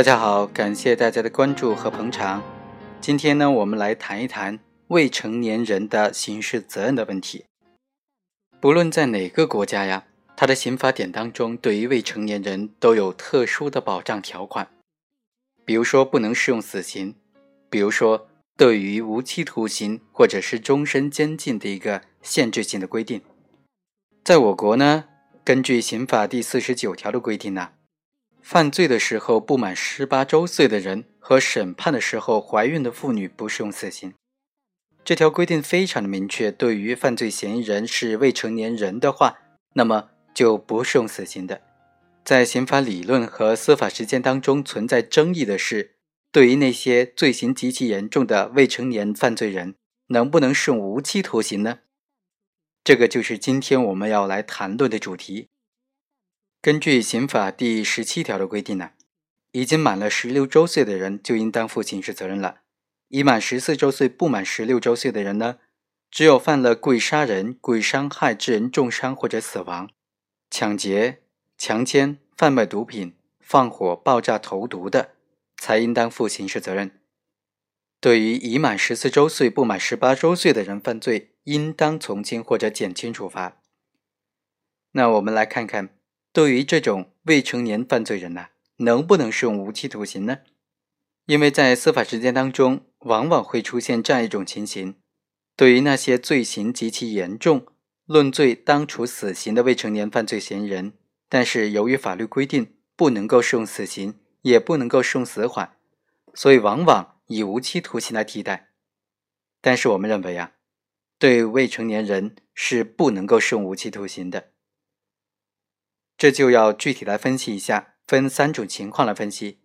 大家好，感谢大家的关注和捧场。今天呢，我们来谈一谈未成年人的刑事责任的问题。不论在哪个国家呀，它的刑法典当中对于未成年人都有特殊的保障条款。比如说，不能适用死刑；比如说，对于无期徒刑或者是终身监禁的一个限制性的规定。在我国呢，根据刑法第四十九条的规定呢。犯罪的时候不满十八周岁的人和审判的时候怀孕的妇女不适用死刑。这条规定非常的明确，对于犯罪嫌疑人是未成年人的话，那么就不适用死刑的。在刑法理论和司法实践当中存在争议的是，对于那些罪行极其严重的未成年犯罪人，能不能适用无期徒刑呢？这个就是今天我们要来谈论的主题。根据刑法第十七条的规定呢，已经满了十六周岁的人就应当负刑事责任了。已满十四周岁不满十六周岁的人呢，只有犯了故意杀人、故意伤害致人重伤或者死亡、抢劫、强奸、贩卖毒品、放火、爆炸、投毒的，才应当负刑事责任。对于已满十四周岁不满十八周岁的人犯罪，应当从轻或者减轻处罚。那我们来看看。对于这种未成年犯罪人呢，能不能适用无期徒刑呢？因为在司法实践当中，往往会出现这样一种情形：对于那些罪行极其严重、论罪当处死刑的未成年犯罪嫌疑人，但是由于法律规定不能够适用死刑，也不能够适用死缓，所以往往以无期徒刑来替代。但是我们认为啊，对未成年人是不能够适用无期徒刑的。这就要具体来分析一下，分三种情况来分析。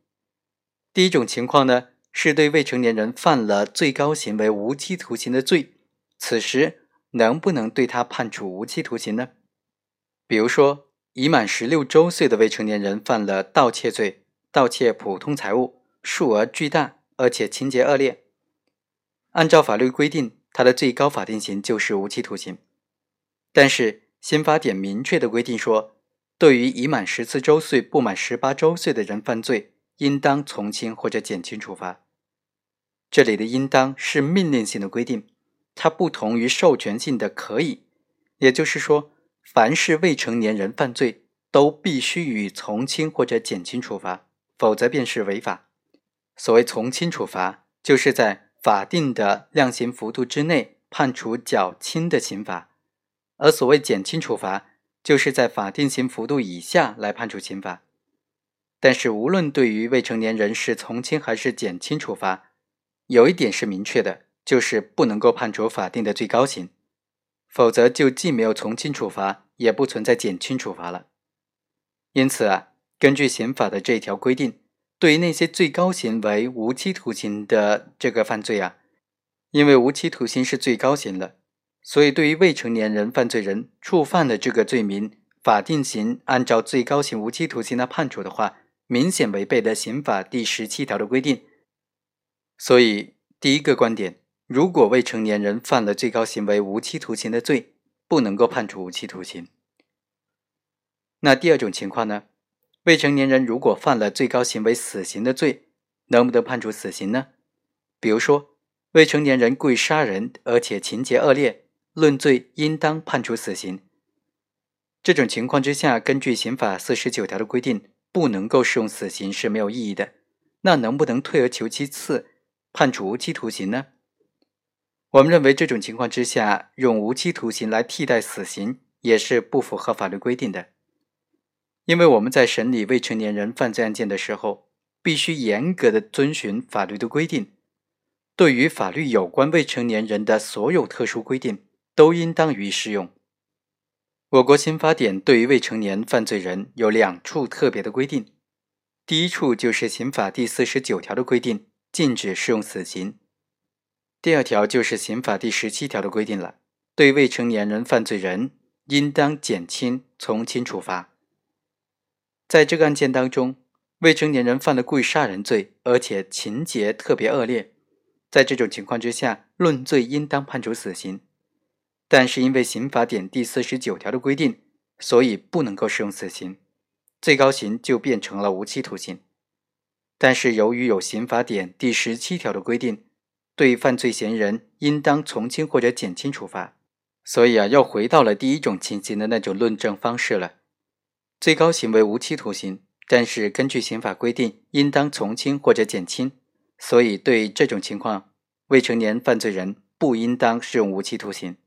第一种情况呢，是对未成年人犯了最高刑为无期徒刑的罪，此时能不能对他判处无期徒刑呢？比如说，已满十六周岁的未成年人犯了盗窃罪，盗窃普通财物，数额巨大，而且情节恶劣，按照法律规定，他的最高法定刑就是无期徒刑。但是刑法典明确的规定说。对于已满十四周岁不满十八周岁的人犯罪，应当从轻或者减轻处罚。这里的“应当”是命令性的规定，它不同于授权性的“可以”。也就是说，凡是未成年人犯罪，都必须予以从轻或者减轻处罚，否则便是违法。所谓从轻处罚，就是在法定的量刑幅度之内判处较轻的刑罚；而所谓减轻处罚，就是在法定刑幅度以下来判处刑罚，但是无论对于未成年人是从轻还是减轻处罚，有一点是明确的，就是不能够判处法定的最高刑，否则就既没有从轻处罚，也不存在减轻处罚了。因此啊，根据刑法的这一条规定，对于那些最高刑为无期徒刑的这个犯罪啊，因为无期徒刑是最高刑了。所以，对于未成年人犯罪人触犯的这个罪名，法定刑按照最高刑无期徒刑来判处的话，明显违背了刑法第十七条的规定。所以，第一个观点，如果未成年人犯了最高刑为无期徒刑的罪，不能够判处无期徒刑。那第二种情况呢？未成年人如果犯了最高刑为死刑的罪，能不能判处死刑呢？比如说，未成年人故意杀人，而且情节恶劣。论罪应当判处死刑。这种情况之下，根据刑法四十九条的规定，不能够适用死刑是没有意义的。那能不能退而求其次，判处无期徒刑呢？我们认为这种情况之下，用无期徒刑来替代死刑也是不符合法律规定的。因为我们在审理未成年人犯罪案件的时候，必须严格的遵循法律的规定。对于法律有关未成年人的所有特殊规定。都应当予以适用。我国刑法典对于未成年犯罪人有两处特别的规定，第一处就是刑法第四十九条的规定，禁止适用死刑；第二条就是刑法第十七条的规定了，对未成年人犯罪人应当减轻从轻处罚。在这个案件当中，未成年人犯了故意杀人罪，而且情节特别恶劣，在这种情况之下，论罪应当判处死刑。但是因为刑法典第四十九条的规定，所以不能够适用死刑，最高刑就变成了无期徒刑。但是由于有刑法典第十七条的规定，对犯罪嫌疑人应当从轻或者减轻处罚，所以啊，又回到了第一种情形的那种论证方式了。最高刑为无期徒刑，但是根据刑法规定，应当从轻或者减轻，所以对这种情况，未成年犯罪人不应当适用无期徒刑。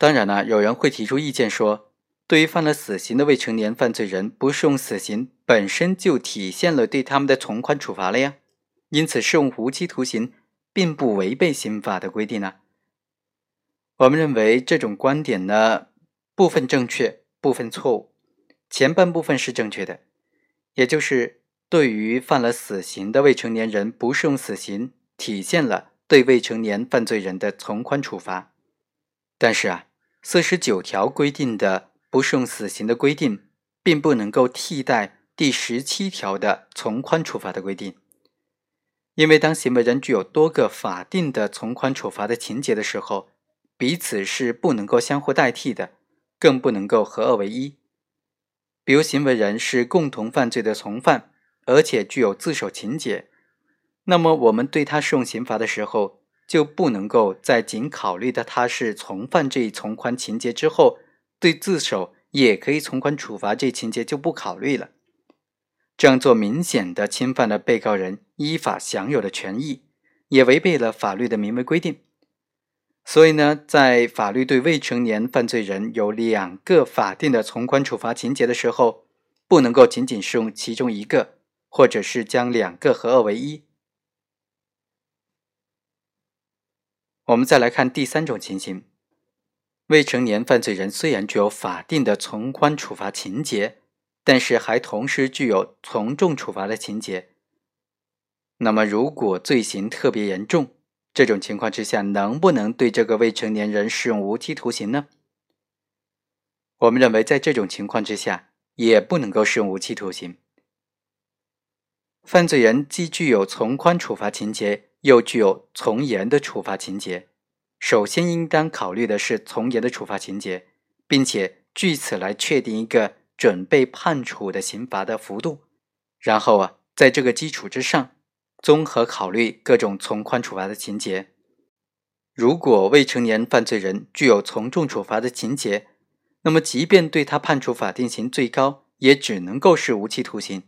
当然了，有人会提出意见说。对于犯了死刑的未成年犯罪人，不适用死刑本身就体现了对他们的从宽处罚了呀。因此，适用无期徒刑并不违背刑法的规定呢。我们认为这种观点呢，部分正确，部分错误。前半部分是正确的，也就是对于犯了死刑的未成年人不适用死刑，体现了对未成年犯罪人的从宽处罚。但是啊，四十九条规定的。不适用死刑的规定，并不能够替代第十七条的从宽处罚的规定，因为当行为人具有多个法定的从宽处罚的情节的时候，彼此是不能够相互代替的，更不能够合二为一。比如，行为人是共同犯罪的从犯，而且具有自首情节，那么我们对他适用刑罚的时候，就不能够在仅考虑到他是从犯这一从宽情节之后。对自首也可以从宽处罚，这情节就不考虑了。这样做明显的侵犯了被告人依法享有的权益，也违背了法律的明文规定。所以呢，在法律对未成年犯罪人有两个法定的从宽处罚情节的时候，不能够仅仅适用其中一个，或者是将两个合二为一。我们再来看第三种情形。未成年犯罪人虽然具有法定的从宽处罚情节，但是还同时具有从重处罚的情节。那么，如果罪行特别严重，这种情况之下，能不能对这个未成年人适用无期徒刑呢？我们认为，在这种情况之下，也不能够适用无期徒刑。犯罪人既具有从宽处罚情节，又具有从严的处罚情节。首先应当考虑的是从严的处罚情节，并且据此来确定一个准备判处的刑罚的幅度。然后啊，在这个基础之上，综合考虑各种从宽处罚的情节。如果未成年犯罪人具有从重处罚的情节，那么即便对他判处法定刑最高，也只能够是无期徒刑，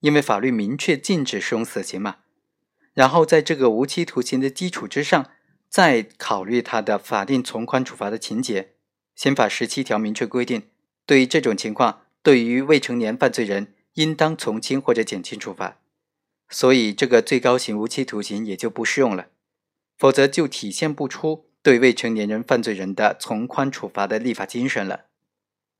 因为法律明确禁止适用死刑嘛。然后在这个无期徒刑的基础之上。再考虑他的法定从宽处罚的情节，刑法十七条明确规定，对于这种情况，对于未成年犯罪人，应当从轻或者减轻处罚，所以这个最高刑无期徒刑也就不适用了，否则就体现不出对未成年人犯罪人的从宽处罚的立法精神了。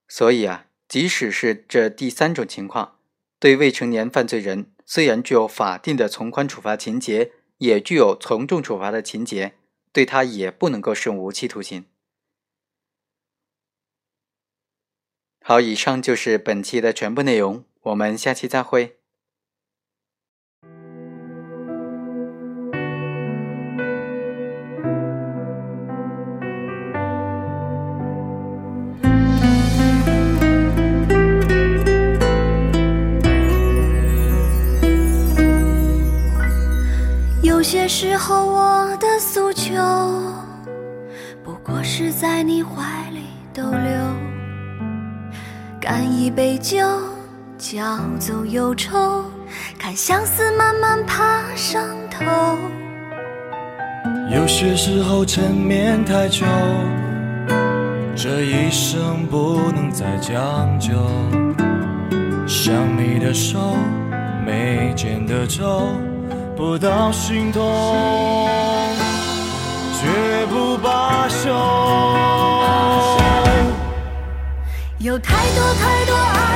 所以啊，即使是这第三种情况，对未成年犯罪人虽然具有法定的从宽处罚情节，也具有从重处罚的情节。对他也不能够适用无期徒刑。好，以上就是本期的全部内容，我们下期再会。有些时候，我的诉求不过是在你怀里逗留，干一杯酒，浇走忧愁，看相思慢慢爬上头。有些时候沉眠太久，这一生不能再将就。想你的手，眉间的皱。不到心痛，绝不罢休。有太多太多爱。